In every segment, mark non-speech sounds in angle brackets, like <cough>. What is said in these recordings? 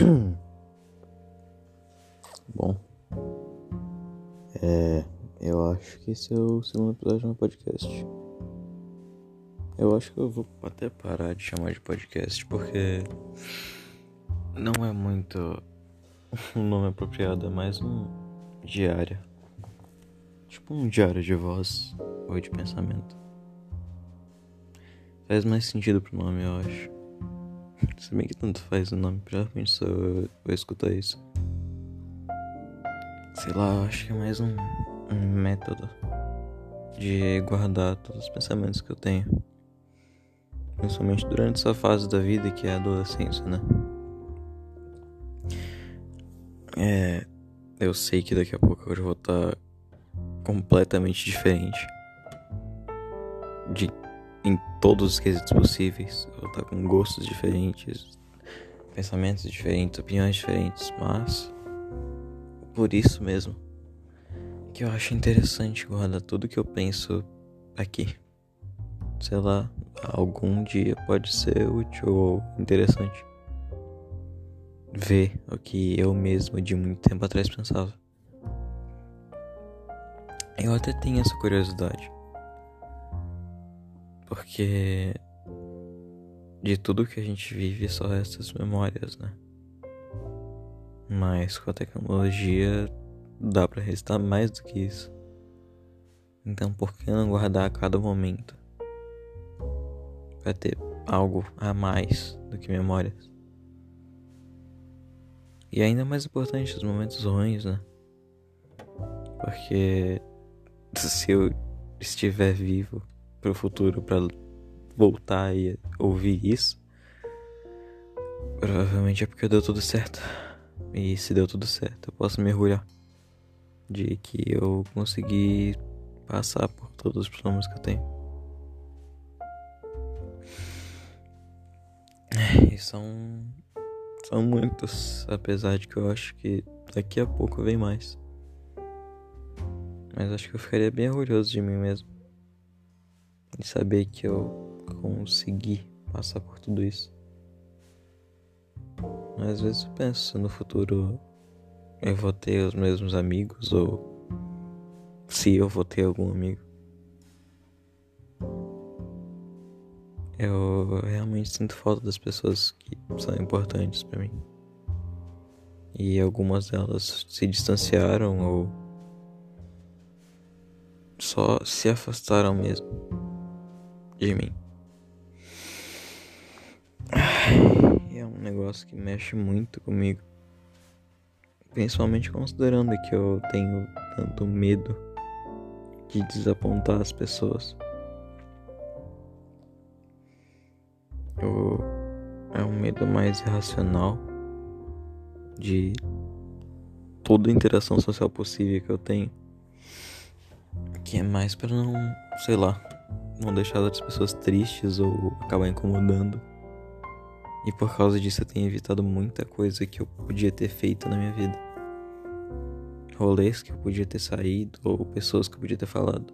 <coughs> Bom, é, eu acho que esse é o segundo episódio do meu podcast. Eu acho que eu vou até parar de chamar de podcast porque não é muito <laughs> um nome apropriado, é mais um diário. Tipo um diário de voz ou de pensamento. Faz mais sentido pro nome, eu acho. Se bem que tanto faz o nome, provavelmente só eu vou escutar isso. Sei lá, eu acho que é mais um, um método de guardar todos os pensamentos que eu tenho. Principalmente durante essa fase da vida que é a adolescência, né? É. Eu sei que daqui a pouco eu vou estar completamente diferente. De em todos os quesitos possíveis. Eu vou estar com gostos diferentes, pensamentos diferentes, opiniões diferentes, mas por isso mesmo que eu acho interessante guardar tudo que eu penso aqui. Sei lá, algum dia pode ser útil ou interessante ver o que eu mesmo de muito tempo atrás pensava. Eu até tenho essa curiosidade. Porque de tudo que a gente vive só essas memórias, né? Mas com a tecnologia dá para restar mais do que isso. Então por que não guardar a cada momento? Pra ter algo a mais do que memórias. E ainda mais importante os momentos ruins, né? Porque se eu estiver vivo pro futuro para voltar e ouvir isso, provavelmente é porque deu tudo certo. E se deu tudo certo, eu posso me orgulhar de que eu consegui passar por todos os problemas que eu tenho. E são são muitos, apesar de que eu acho que daqui a pouco vem mais. Mas acho que eu ficaria bem orgulhoso de mim mesmo. De saber que eu consegui passar por tudo isso. Mas às vezes eu penso no futuro eu vou ter os mesmos amigos ou se eu vou ter algum amigo. Eu realmente sinto falta das pessoas que são importantes para mim. E algumas delas se distanciaram ou só se afastaram mesmo de mim. É um negócio que mexe muito comigo. Principalmente considerando que eu tenho tanto medo de desapontar as pessoas. Eu, é um medo mais irracional de toda interação social possível que eu tenho. Que é mais para não, sei lá, não deixar outras pessoas tristes ou acabar incomodando. E por causa disso eu tenho evitado muita coisa que eu podia ter feito na minha vida. Rolês que eu podia ter saído ou pessoas que eu podia ter falado.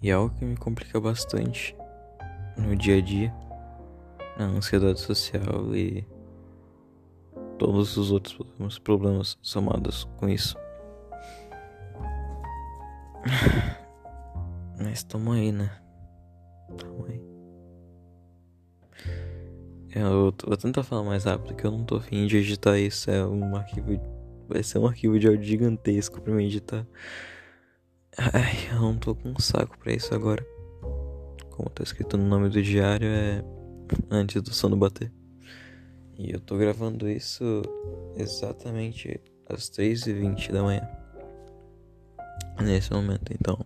E é algo que me complica bastante no dia a dia, na ansiedade social e todos os outros problemas somados com isso. <sighs> Mas tamo aí, né? Tamo aí. Eu vou tentar falar mais rápido que eu não tô afim de editar isso. É um arquivo. Vai ser um arquivo de áudio gigantesco pra mim editar. Ai, eu não tô com um saco pra isso agora como tá escrito no nome do diário, é antes do sono bater. E eu tô gravando isso exatamente às 3h20 da manhã. Nesse momento, então.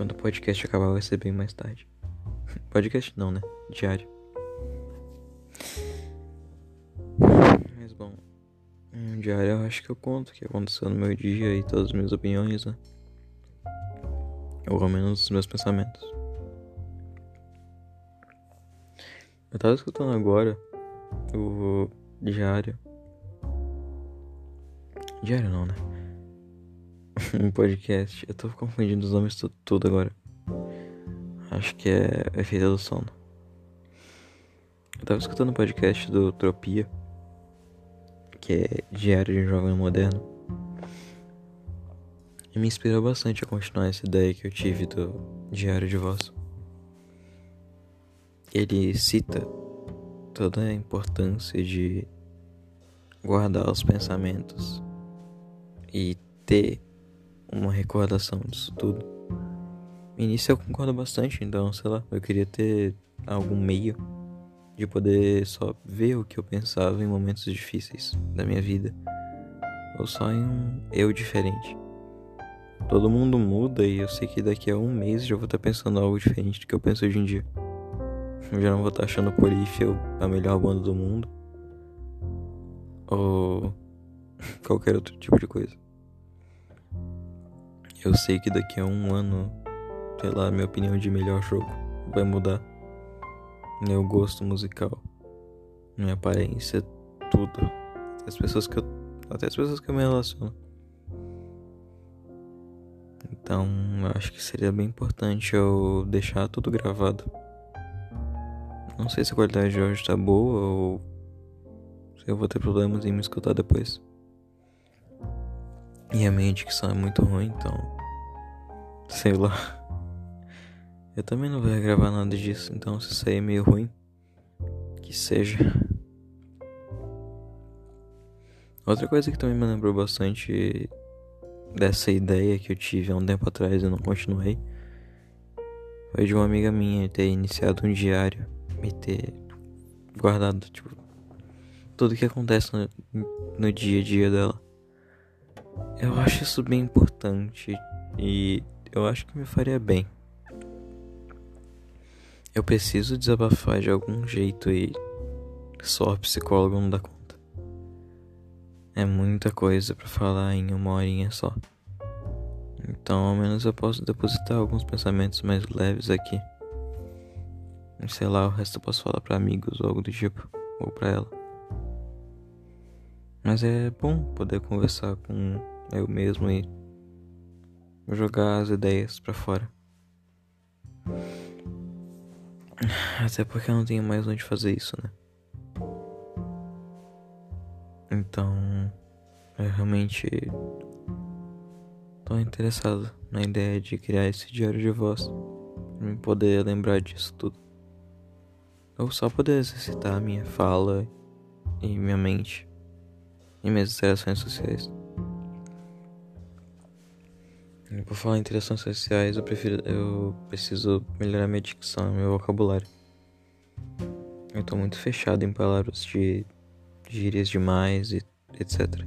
Quando o podcast acabar, vai ser bem mais tarde. <laughs> Podcast não, né? Diário. Mas bom, um diário eu acho que eu conto o que aconteceu no meu dia e todas as minhas opiniões, né? Ou ao menos os meus pensamentos. Eu tava escutando agora o diário. Diário não, né? <laughs> um podcast. Eu tô confundindo os nomes tudo, agora. Acho que é Efeito do Sono. Eu tava escutando um podcast do Tropia, que é Diário de um Jovem Moderno. E me inspirou bastante a continuar essa ideia que eu tive do Diário de Voz. Ele cita toda a importância de guardar os pensamentos e ter uma recordação disso tudo. No início eu concordo bastante, então, sei lá, eu queria ter algum meio de poder só ver o que eu pensava em momentos difíceis da minha vida, ou só em um eu diferente. Todo mundo muda e eu sei que daqui a um mês já vou estar pensando algo diferente do que eu penso hoje em dia. Eu já não vou estar achando Polyphia a melhor banda do mundo. Ou <laughs> qualquer outro tipo de coisa. Eu sei que daqui a um ano, sei lá, minha opinião de melhor jogo vai mudar meu gosto musical, minha aparência, tudo. Até as pessoas que eu, até as pessoas que eu me relaciono. Então, eu acho que seria bem importante eu deixar tudo gravado. Não sei se a qualidade de hoje tá boa ou se eu vou ter problemas em me escutar depois. E a minha dicção é muito ruim, então. Sei lá. Eu também não vou gravar nada disso, então se sair meio ruim, que seja. Outra coisa que também me lembrou bastante dessa ideia que eu tive há um tempo atrás e não continuei foi de uma amiga minha ter iniciado um diário e ter guardado, tipo, tudo que acontece no, no dia a dia dela. Eu acho isso bem importante e eu acho que me faria bem. Eu preciso desabafar de algum jeito e só o psicólogo não dá conta. É muita coisa para falar em uma horinha só. Então, ao menos eu posso depositar alguns pensamentos mais leves aqui. Sei lá, o resto eu posso falar para amigos ou algo do tipo, ou para ela. Mas é bom poder conversar com eu mesmo e jogar as ideias para fora. Até porque eu não tenho mais onde fazer isso, né? Então, eu realmente tô interessado na ideia de criar esse diário de voz pra me poder lembrar disso tudo. Ou só poder exercitar minha fala e minha mente e minhas interações sociais. Por falar em interações sociais, eu prefiro. Eu preciso melhorar minha dicção, meu vocabulário. Eu tô muito fechado em palavras de gírias demais e etc.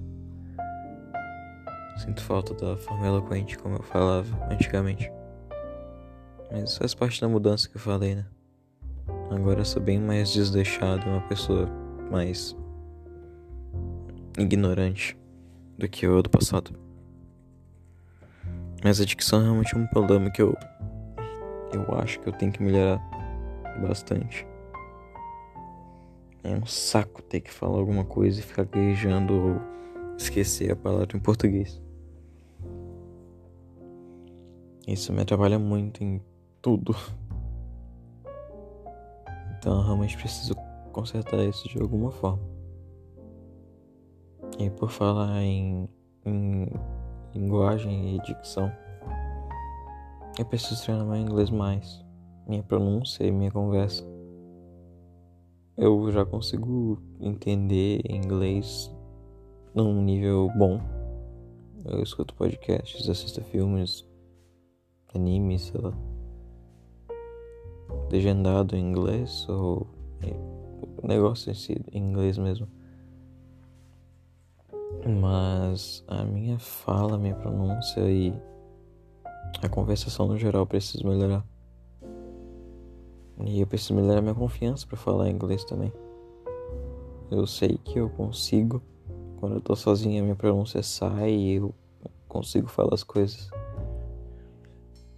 Sinto falta da forma eloquente como eu falava antigamente. Mas isso faz parte da mudança que eu falei, né? Agora eu sou bem mais desleixado, uma pessoa mais ignorante do que eu do passado. Mas a dicção é realmente um problema que eu. Eu acho que eu tenho que melhorar bastante. É um saco ter que falar alguma coisa e ficar gaguejando ou esquecer a palavra em português. Isso me atrapalha muito em tudo. Então eu realmente preciso consertar isso de alguma forma. E por falar em, em linguagem e dicção. Eu preciso treinar meu inglês mais, minha pronúncia e minha conversa. Eu já consigo entender inglês num nível bom. Eu escuto podcasts, assisto filmes, animes, sei lá. Legendado em inglês ou negócio em si, em inglês mesmo. Mas a minha fala, a minha pronúncia e a conversação no geral preciso melhorar. E eu preciso melhorar minha confiança para falar inglês também. Eu sei que eu consigo. Quando eu tô sozinho, a minha pronúncia sai e eu consigo falar as coisas.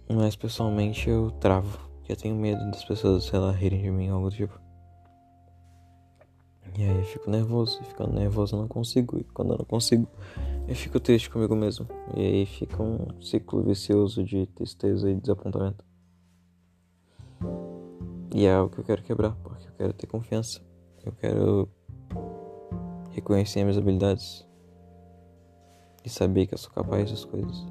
Mas pessoalmente eu travo. Porque eu tenho medo das pessoas, sei lá, rirem de mim ou algo do tipo. E aí eu fico nervoso, e ficando nervoso eu não consigo. E quando eu não consigo, eu fico triste comigo mesmo. E aí fica um ciclo vicioso de tristeza e desapontamento. E é algo que eu quero quebrar, porque eu quero ter confiança. Eu quero reconhecer minhas habilidades e saber que eu sou capaz das coisas.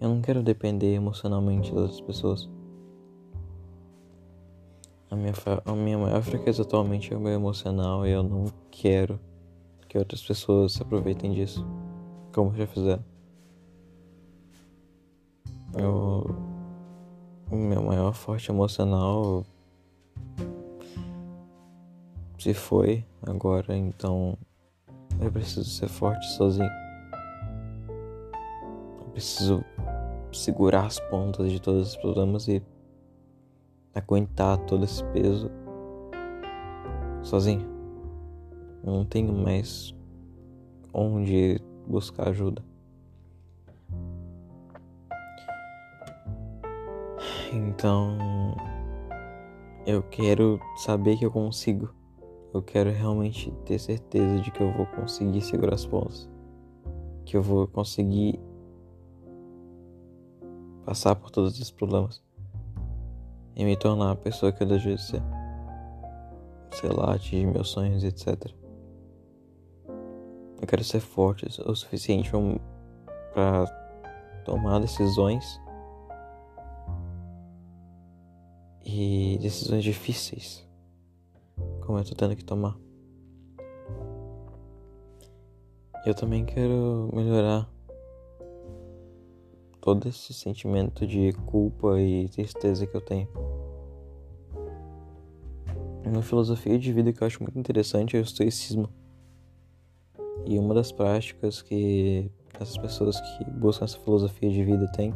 Eu não quero depender emocionalmente das pessoas. A minha, a minha maior fraqueza atualmente é o meu emocional e eu não quero que outras pessoas se aproveitem disso, como já fizeram. Eu, o meu maior forte emocional se foi agora, então eu preciso ser forte sozinho. Eu preciso segurar as pontas de todos os problemas e aguentar todo esse peso sozinho. Eu não tenho mais onde buscar ajuda. Então, eu quero saber que eu consigo. Eu quero realmente ter certeza de que eu vou conseguir segurar as pontas. Que eu vou conseguir passar por todos esses problemas e me tornar a pessoa que eu desejo ser. Sei lá, atingir meus sonhos, etc. Eu quero ser forte o suficiente para tomar decisões e decisões difíceis, como eu tô tendo que tomar. Eu também quero melhorar todo esse sentimento de culpa e tristeza que eu tenho. Uma filosofia de vida que eu acho muito interessante é o estoicismo. E uma das práticas que essas pessoas que buscam essa filosofia de vida têm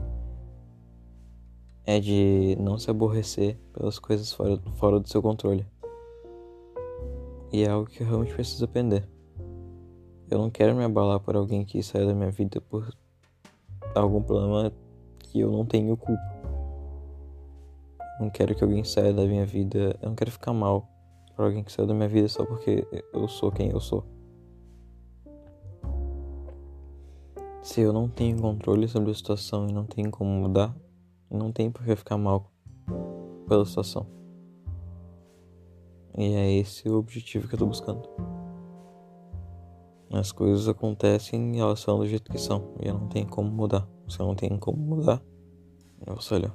é de não se aborrecer pelas coisas fora, fora do seu controle. E é algo que eu realmente preciso aprender. Eu não quero me abalar por alguém que saiu da minha vida por algum problema que eu não tenho culpa. Não quero que alguém saia da minha vida. Eu não quero ficar mal por alguém que saiu da minha vida só porque eu sou quem eu sou. Se eu não tenho controle sobre a situação e não tenho como mudar, não tem por que ficar mal pela situação. E é esse o objetivo que eu tô buscando. As coisas acontecem e elas são do jeito que são. E não tenho como mudar. Eu não tenho como mudar, nossa, olha.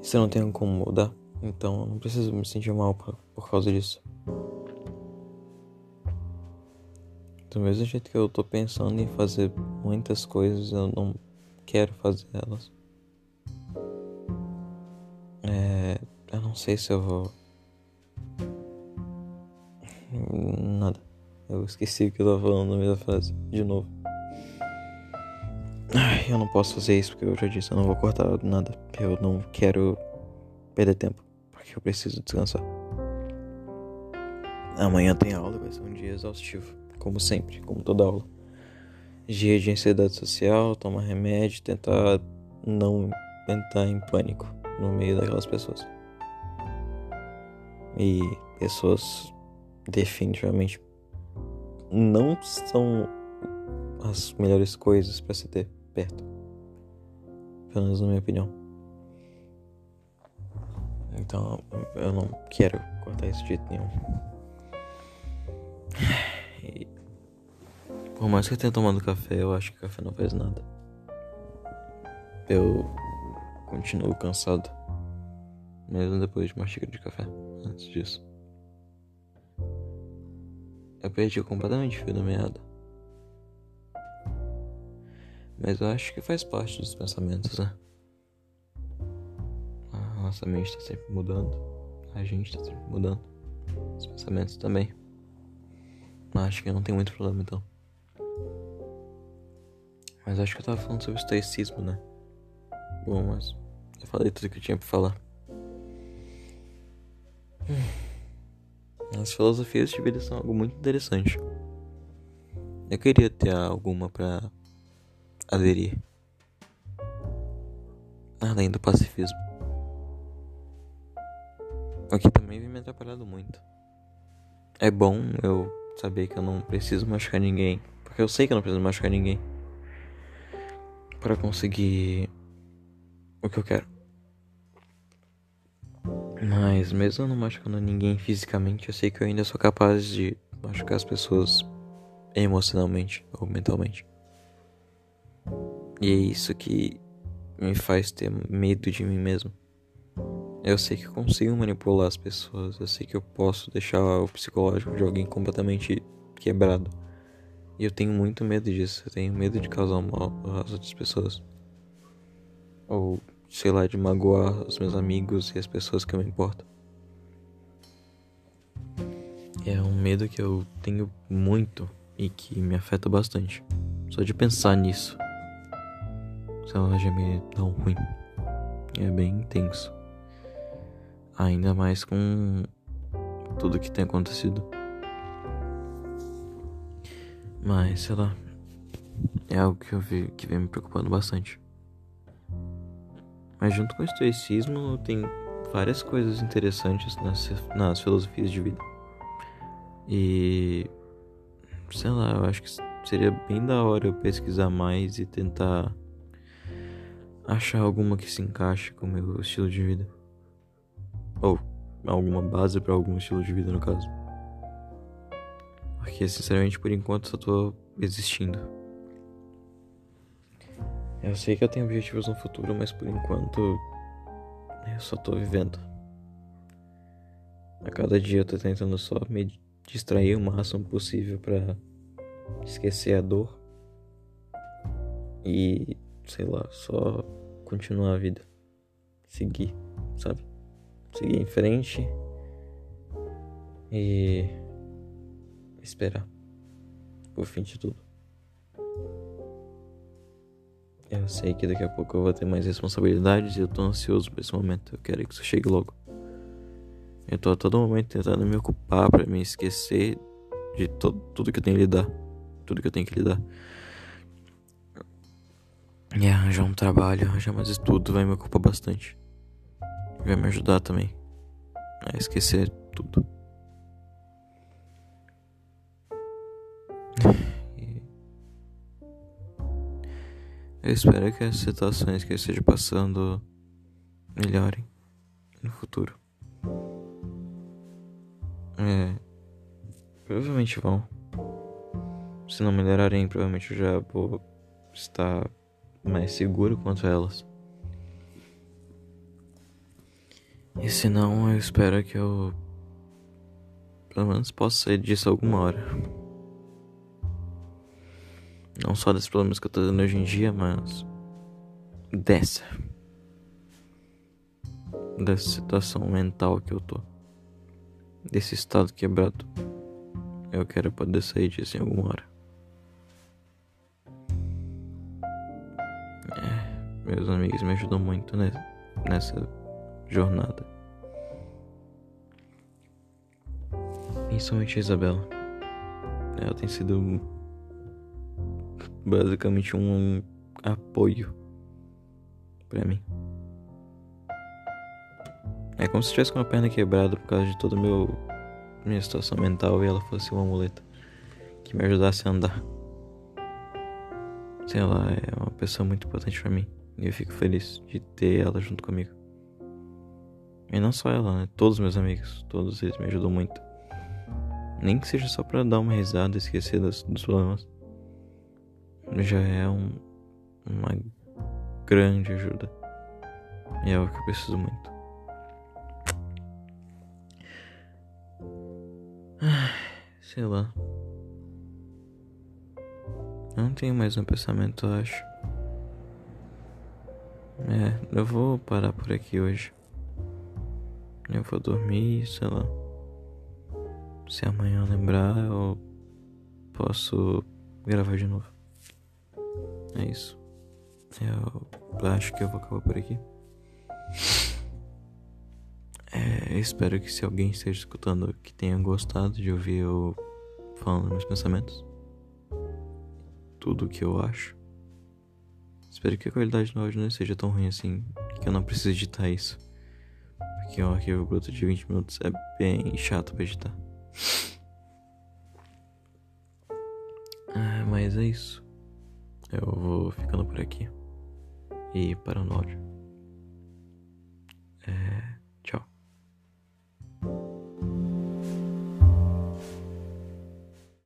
Se não tenho como mudar, então eu não preciso me sentir mal por, por causa disso. Do mesmo jeito que eu tô pensando em fazer muitas coisas, eu não quero fazer elas. É, eu não sei se eu vou. Esqueci o que eu tava falando na mesma frase. De novo. Ai, eu não posso fazer isso porque eu já disse, eu não vou cortar nada. Eu não quero perder tempo. Porque eu preciso descansar. Amanhã tem aula, vai ser um dia exaustivo. Como sempre, como toda aula. Dia de ansiedade social, tomar remédio, tentar não entrar em pânico no meio daquelas pessoas. E pessoas definitivamente não são as melhores coisas para se ter perto. Pelo menos na minha opinião. Então eu não quero cortar isso de jeito nenhum. E, por mais que eu tenha tomado café, eu acho que café não faz nada. Eu continuo cansado. Mesmo depois de uma xícara de café. Antes disso. Eu perdi completamente o fio da meada. Mas eu acho que faz parte dos pensamentos, né? A nossa mente está sempre mudando. A gente está sempre mudando. Os pensamentos também. Acho que não tem muito problema então. Mas acho que eu tava falando sobre o estoicismo, né? Bom, mas eu falei tudo que eu tinha pra falar. Hum. As filosofias de vida são algo muito interessante. Eu queria ter alguma para aderir. Além do pacifismo. O que também vem me atrapalhando muito. É bom eu saber que eu não preciso machucar ninguém. Porque eu sei que eu não preciso machucar ninguém. para conseguir o que eu quero. Mas mesmo não machucando ninguém fisicamente, eu sei que eu ainda sou capaz de machucar as pessoas emocionalmente ou mentalmente. E é isso que me faz ter medo de mim mesmo. Eu sei que eu consigo manipular as pessoas, eu sei que eu posso deixar o psicológico de alguém completamente quebrado. E eu tenho muito medo disso, eu tenho medo de causar mal às outras pessoas. Ou, sei lá, de magoar os meus amigos e as pessoas que eu me importo. É um medo que eu tenho muito e que me afeta bastante. Só de pensar nisso. Sei lá, já me dá um ruim. É bem intenso. Ainda mais com tudo que tem acontecido. Mas, sei lá. É algo que eu vi que vem me preocupando bastante. Mas junto com o estoicismo tem várias coisas interessantes nas, nas filosofias de vida. E sei lá, eu acho que seria bem da hora eu pesquisar mais e tentar achar alguma que se encaixe com o meu estilo de vida. Ou alguma base para algum estilo de vida, no caso. Porque, sinceramente, por enquanto só tô existindo. Eu sei que eu tenho objetivos no futuro, mas por enquanto eu só tô vivendo. A cada dia eu tô tentando só me distrair o máximo possível para esquecer a dor e sei lá, só continuar a vida, seguir, sabe? Seguir em frente e esperar o fim de tudo. Eu sei que daqui a pouco eu vou ter mais responsabilidades e eu tô ansioso por esse momento. Eu quero que isso chegue logo. Eu tô a todo momento tentando me ocupar para me esquecer de to tudo que eu tenho que lidar. Tudo que eu tenho que lidar. E arranjar um trabalho, arranjar mais estudo vai me ocupar bastante. Vai me ajudar também a esquecer tudo. Eu espero que as situações que eu esteja passando melhorem no futuro. É. Provavelmente vão. Se não melhorarem, provavelmente eu já vou estar mais seguro quanto elas. E se não, eu espero que eu pelo menos possa sair disso alguma hora. Não só desses problemas que eu tô tendo hoje em dia, mas dessa. Dessa situação mental que eu tô. Desse estado quebrado. Eu quero poder sair disso em alguma hora. É, meus amigos me ajudam muito nessa jornada. Principalmente a Isabela. Ela tem sido basicamente um apoio para mim. É como se tivesse com a perna quebrada por causa de toda meu minha situação mental e ela fosse uma muleta que me ajudasse a andar. Sei lá, é uma pessoa muito importante para mim e eu fico feliz de ter ela junto comigo. E não só ela, né? Todos meus amigos, todos eles me ajudam muito. Nem que seja só para dar uma risada e esquecer dos, dos problemas já é um, uma grande ajuda. E é o que eu preciso muito. Sei lá. Eu não tenho mais um pensamento, eu acho. É, eu vou parar por aqui hoje. Eu vou dormir, sei lá. Se amanhã lembrar, eu posso gravar de novo. É isso. Eu acho que eu vou acabar por aqui. É, espero que se alguém esteja escutando que tenha gostado de ouvir eu falando meus pensamentos. Tudo o que eu acho. Espero que a qualidade do áudio não seja tão ruim assim. Que eu não precise editar isso. Porque um arquivo bruto de 20 minutos é bem chato pra editar. Ah, mas é isso. Eu vou ficando por aqui e parando o áudio.